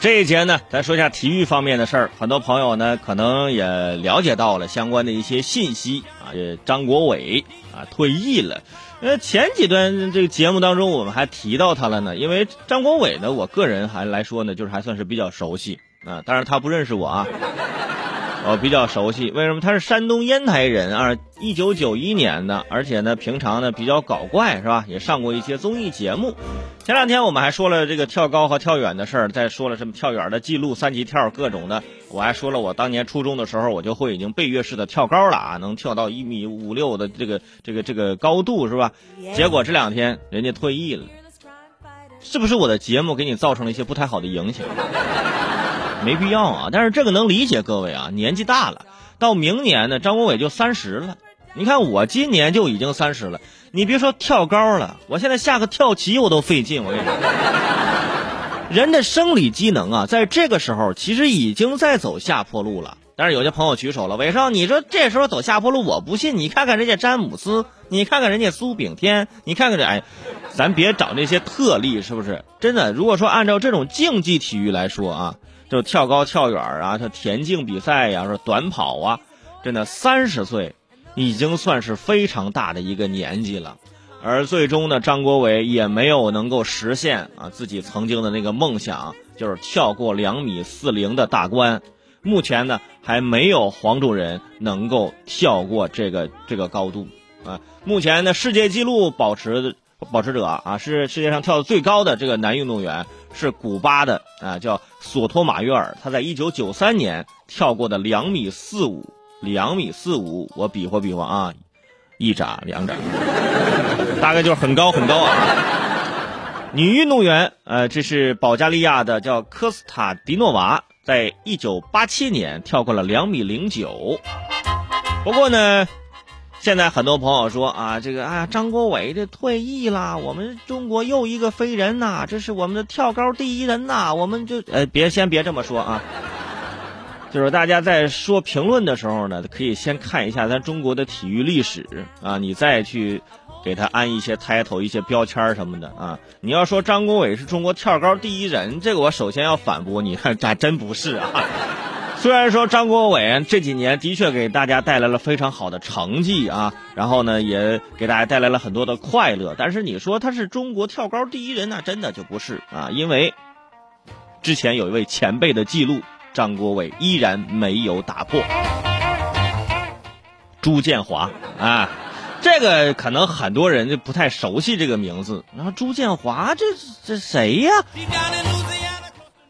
这一节呢，咱说一下体育方面的事儿。很多朋友呢，可能也了解到了相关的一些信息啊。这张国伟啊退役了。呃，前几段这个节目当中，我们还提到他了呢。因为张国伟呢，我个人还来说呢，就是还算是比较熟悉啊。当然他不认识我啊。我比较熟悉，为什么他是山东烟台人啊？一九九一年的，而且呢，平常呢比较搞怪，是吧？也上过一些综艺节目。前两天我们还说了这个跳高和跳远的事儿，再说了什么跳远的记录、三级跳各种的。我还说了，我当年初中的时候，我就会已经背跃式的跳高了啊，能跳到一米五六的这个这个这个高度，是吧？结果这两天人家退役了，是不是我的节目给你造成了一些不太好的影响？没必要啊，但是这个能理解各位啊，年纪大了，到明年呢，张国伟就三十了。你看我今年就已经三十了，你别说跳高了，我现在下个跳棋我都费劲。我跟你说，人的生理机能啊，在这个时候其实已经在走下坡路了。但是有些朋友举手了，伟少，你说这时候走下坡路，我不信。你看看人家詹姆斯，你看看人家苏炳添，你看看这，哎，咱别找那些特例，是不是？真的，如果说按照这种竞技体育来说啊。就跳高、跳远啊，这田径比赛呀，说短跑啊，真的三十岁已经算是非常大的一个年纪了。而最终呢，张国伟也没有能够实现啊自己曾经的那个梦想，就是跳过两米四零的大关。目前呢，还没有黄种人能够跳过这个这个高度啊。目前呢，世界纪录保持保持者啊，是世界上跳的最高的这个男运动员。是古巴的啊，叫索托马约尔，他在一九九三年跳过的两米四五，两米四五，我比划比划啊，一眨两眨，大概就是很高很高啊。女运动员，呃，这是保加利亚的，叫科斯塔迪诺娃，在一九八七年跳过了两米零九，不过呢。现在很多朋友说啊，这个啊，张国伟这退役了，我们中国又一个飞人呐，这是我们的跳高第一人呐，我们就呃，别先别这么说啊，就是大家在说评论的时候呢，可以先看一下咱中国的体育历史啊，你再去给他安一些 title、一些标签什么的啊。你要说张国伟是中国跳高第一人，这个我首先要反驳你，还真不是啊。虽然说张国伟这几年的确给大家带来了非常好的成绩啊，然后呢也给大家带来了很多的快乐，但是你说他是中国跳高第一人，那真的就不是啊，因为之前有一位前辈的记录，张国伟依然没有打破。朱建华啊，这个可能很多人就不太熟悉这个名字，然后朱建华这这谁呀？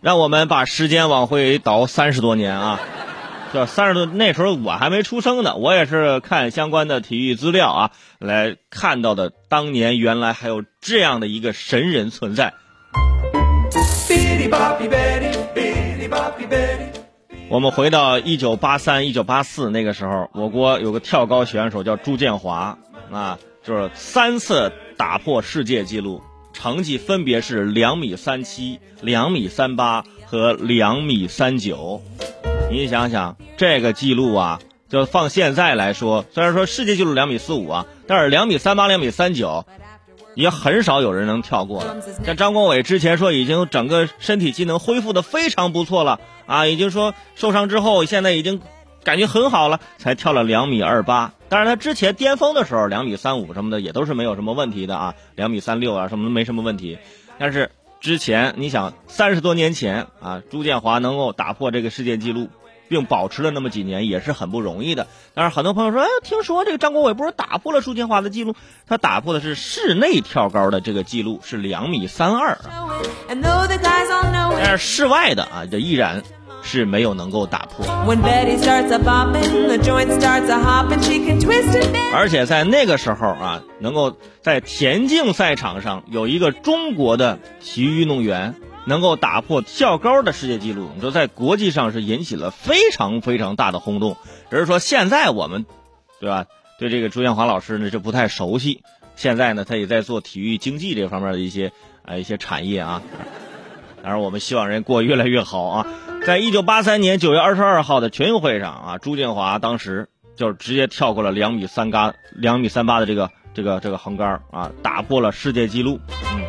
让我们把时间往回倒三十多年啊，这三十多那时候我还没出生呢，我也是看相关的体育资料啊，来看到的当年原来还有这样的一个神人存在。我们回到一九八三、一九八四那个时候，我国有个跳高选手叫朱建华啊，就是三次打破世界纪录。成绩分别是两米三七、两米三八和两米三九。你想想，这个记录啊，就放现在来说，虽然说世界纪录两米四五啊，但是两米三八、两米三九，也很少有人能跳过了。像张国伟之前说，已经整个身体机能恢复的非常不错了啊，已经说受伤之后，现在已经感觉很好了，才跳了两米二八。当然，他之前巅峰的时候，两米三五什么的也都是没有什么问题的啊，两米三六啊什么没什么问题。但是之前你想，三十多年前啊，朱建华能够打破这个世界纪录，并保持了那么几年，也是很不容易的。但是很多朋友说，哎，听说这个张国伟不是打破了朱建华的记录？他打破的是室内跳高的这个记录，是两米三二。但是室外的啊，这依然。是没有能够打破，而且在那个时候啊，能够在田径赛场上有一个中国的体育运动员能够打破跳高的世界纪录，你说在国际上是引起了非常非常大的轰动。只是说现在我们，对吧？对这个朱建华老师呢就不太熟悉。现在呢，他也在做体育经济这方面的一些啊一些产业啊。当然，我们希望人过越来越好啊。在一九八三年九月二十二号的全运会上啊，朱建华当时就直接跳过了两米三八、两米三八的这个这个这个横杆啊，打破了世界纪录。嗯，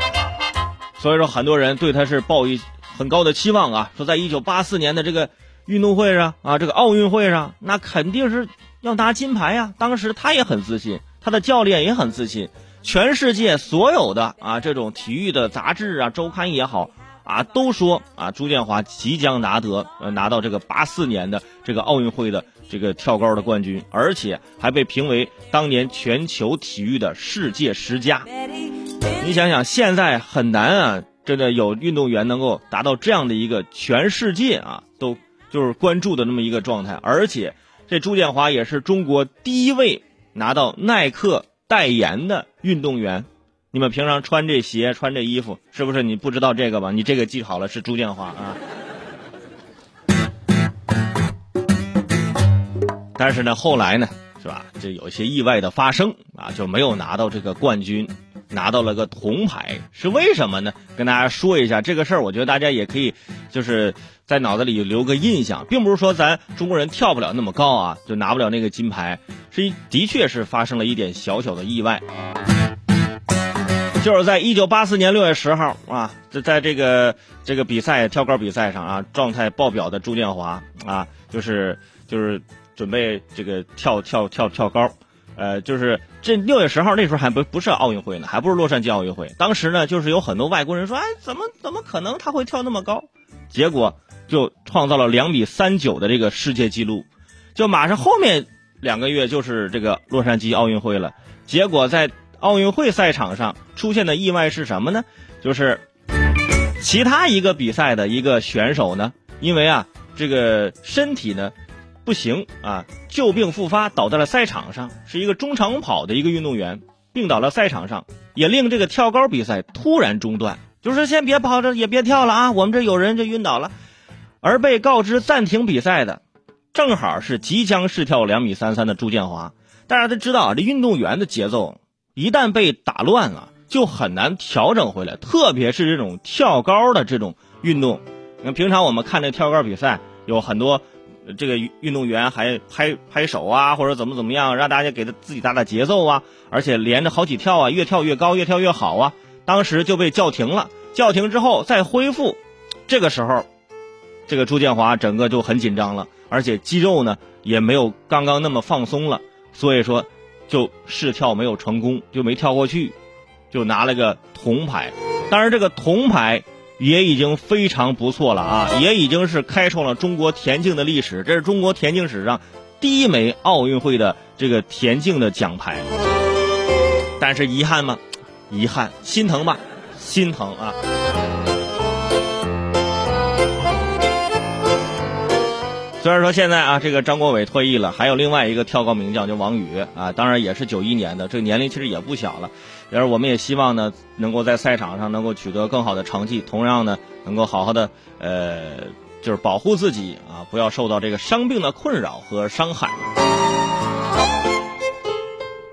所以说很多人对他是抱一很高的期望啊，说在一九八四年的这个运动会上啊，这个奥运会上，那肯定是要拿金牌呀。当时他也很自信，他的教练也很自信，全世界所有的啊这种体育的杂志啊、周刊也好啊，都说啊朱建华即将拿得呃拿到这个八四年的这个奥运会的这个跳高的冠军，而且还被评为当年全球体育的世界十佳。你想想，现在很难啊，真的有运动员能够达到这样的一个全世界啊都就是关注的那么一个状态，而且这朱建华也是中国第一位拿到耐克代言的运动员。你们平常穿这鞋、穿这衣服，是不是你不知道这个吧？你这个记好了，是朱建华啊。但是呢，后来呢，是吧？这有一些意外的发生啊，就没有拿到这个冠军。拿到了个铜牌，是为什么呢？跟大家说一下这个事儿，我觉得大家也可以，就是在脑子里留个印象，并不是说咱中国人跳不了那么高啊，就拿不了那个金牌，是的确是发生了一点小小的意外，就是在一九八四年六月十号啊，在在这个这个比赛跳高比赛上啊，状态爆表的朱建华啊，就是就是准备这个跳跳跳跳高。呃，就是这六月十号那时候还不不是奥运会呢，还不是洛杉矶奥运会。当时呢，就是有很多外国人说，哎，怎么怎么可能他会跳那么高？结果就创造了两米三九的这个世界纪录。就马上后面两个月就是这个洛杉矶奥运会了。结果在奥运会赛场上出现的意外是什么呢？就是其他一个比赛的一个选手呢，因为啊这个身体呢。不行啊！旧病复发，倒在了赛场上，是一个中长跑的一个运动员，病倒了赛场上，也令这个跳高比赛突然中断。就是先别跑着，也别跳了啊！我们这有人就晕倒了，而被告知暂停比赛的，正好是即将试跳两米三三的朱建华。大家都知道啊，这运动员的节奏一旦被打乱了，就很难调整回来，特别是这种跳高的这种运动。你看平常我们看这跳高比赛，有很多。这个运动员还拍拍手啊，或者怎么怎么样，让大家给他自己打打节奏啊，而且连着好几跳啊，越跳越高，越跳越好啊。当时就被叫停了，叫停之后再恢复，这个时候，这个朱建华整个就很紧张了，而且肌肉呢也没有刚刚那么放松了，所以说就试跳没有成功，就没跳过去，就拿了个铜牌。当然这个铜牌。也已经非常不错了啊！也已经是开创了中国田径的历史，这是中国田径史上第一枚奥运会的这个田径的奖牌。但是遗憾吗？遗憾，心疼吧，心疼啊！虽然说现在啊，这个张国伟退役了，还有另外一个跳高名将，就王宇啊，当然也是九一年的，这个年龄其实也不小了。然而，我们也希望呢，能够在赛场上能够取得更好的成绩，同样呢，能够好好的呃，就是保护自己啊，不要受到这个伤病的困扰和伤害。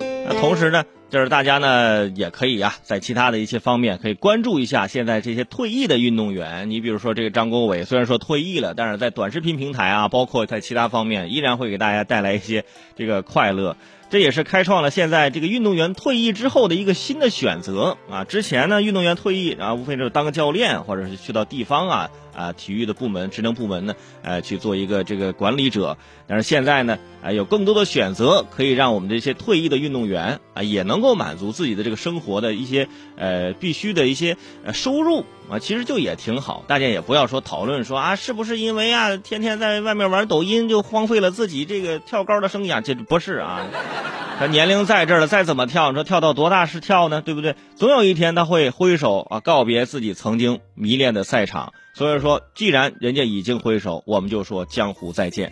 那同时呢。就是大家呢也可以啊，在其他的一些方面可以关注一下现在这些退役的运动员。你比如说这个张国伟，虽然说退役了，但是在短视频平台啊，包括在其他方面，依然会给大家带来一些这个快乐。这也是开创了现在这个运动员退役之后的一个新的选择啊。之前呢，运动员退役啊，无非就是当个教练，或者是去到地方啊啊体育的部门、职能部门呢，呃，去做一个这个管理者。但是现在呢，啊，有更多的选择，可以让我们这些退役的运动员啊，也能够满足自己的这个生活的一些呃必须的一些呃收入啊。其实就也挺好。大家也不要说讨论说啊，是不是因为啊，天天在外面玩抖音就荒废了自己这个跳高的生涯？这不是啊。他年龄在这儿了，再怎么跳，你说跳到多大是跳呢？对不对？总有一天他会挥手啊，告别自己曾经迷恋的赛场。所以说，既然人家已经挥手，我们就说江湖再见。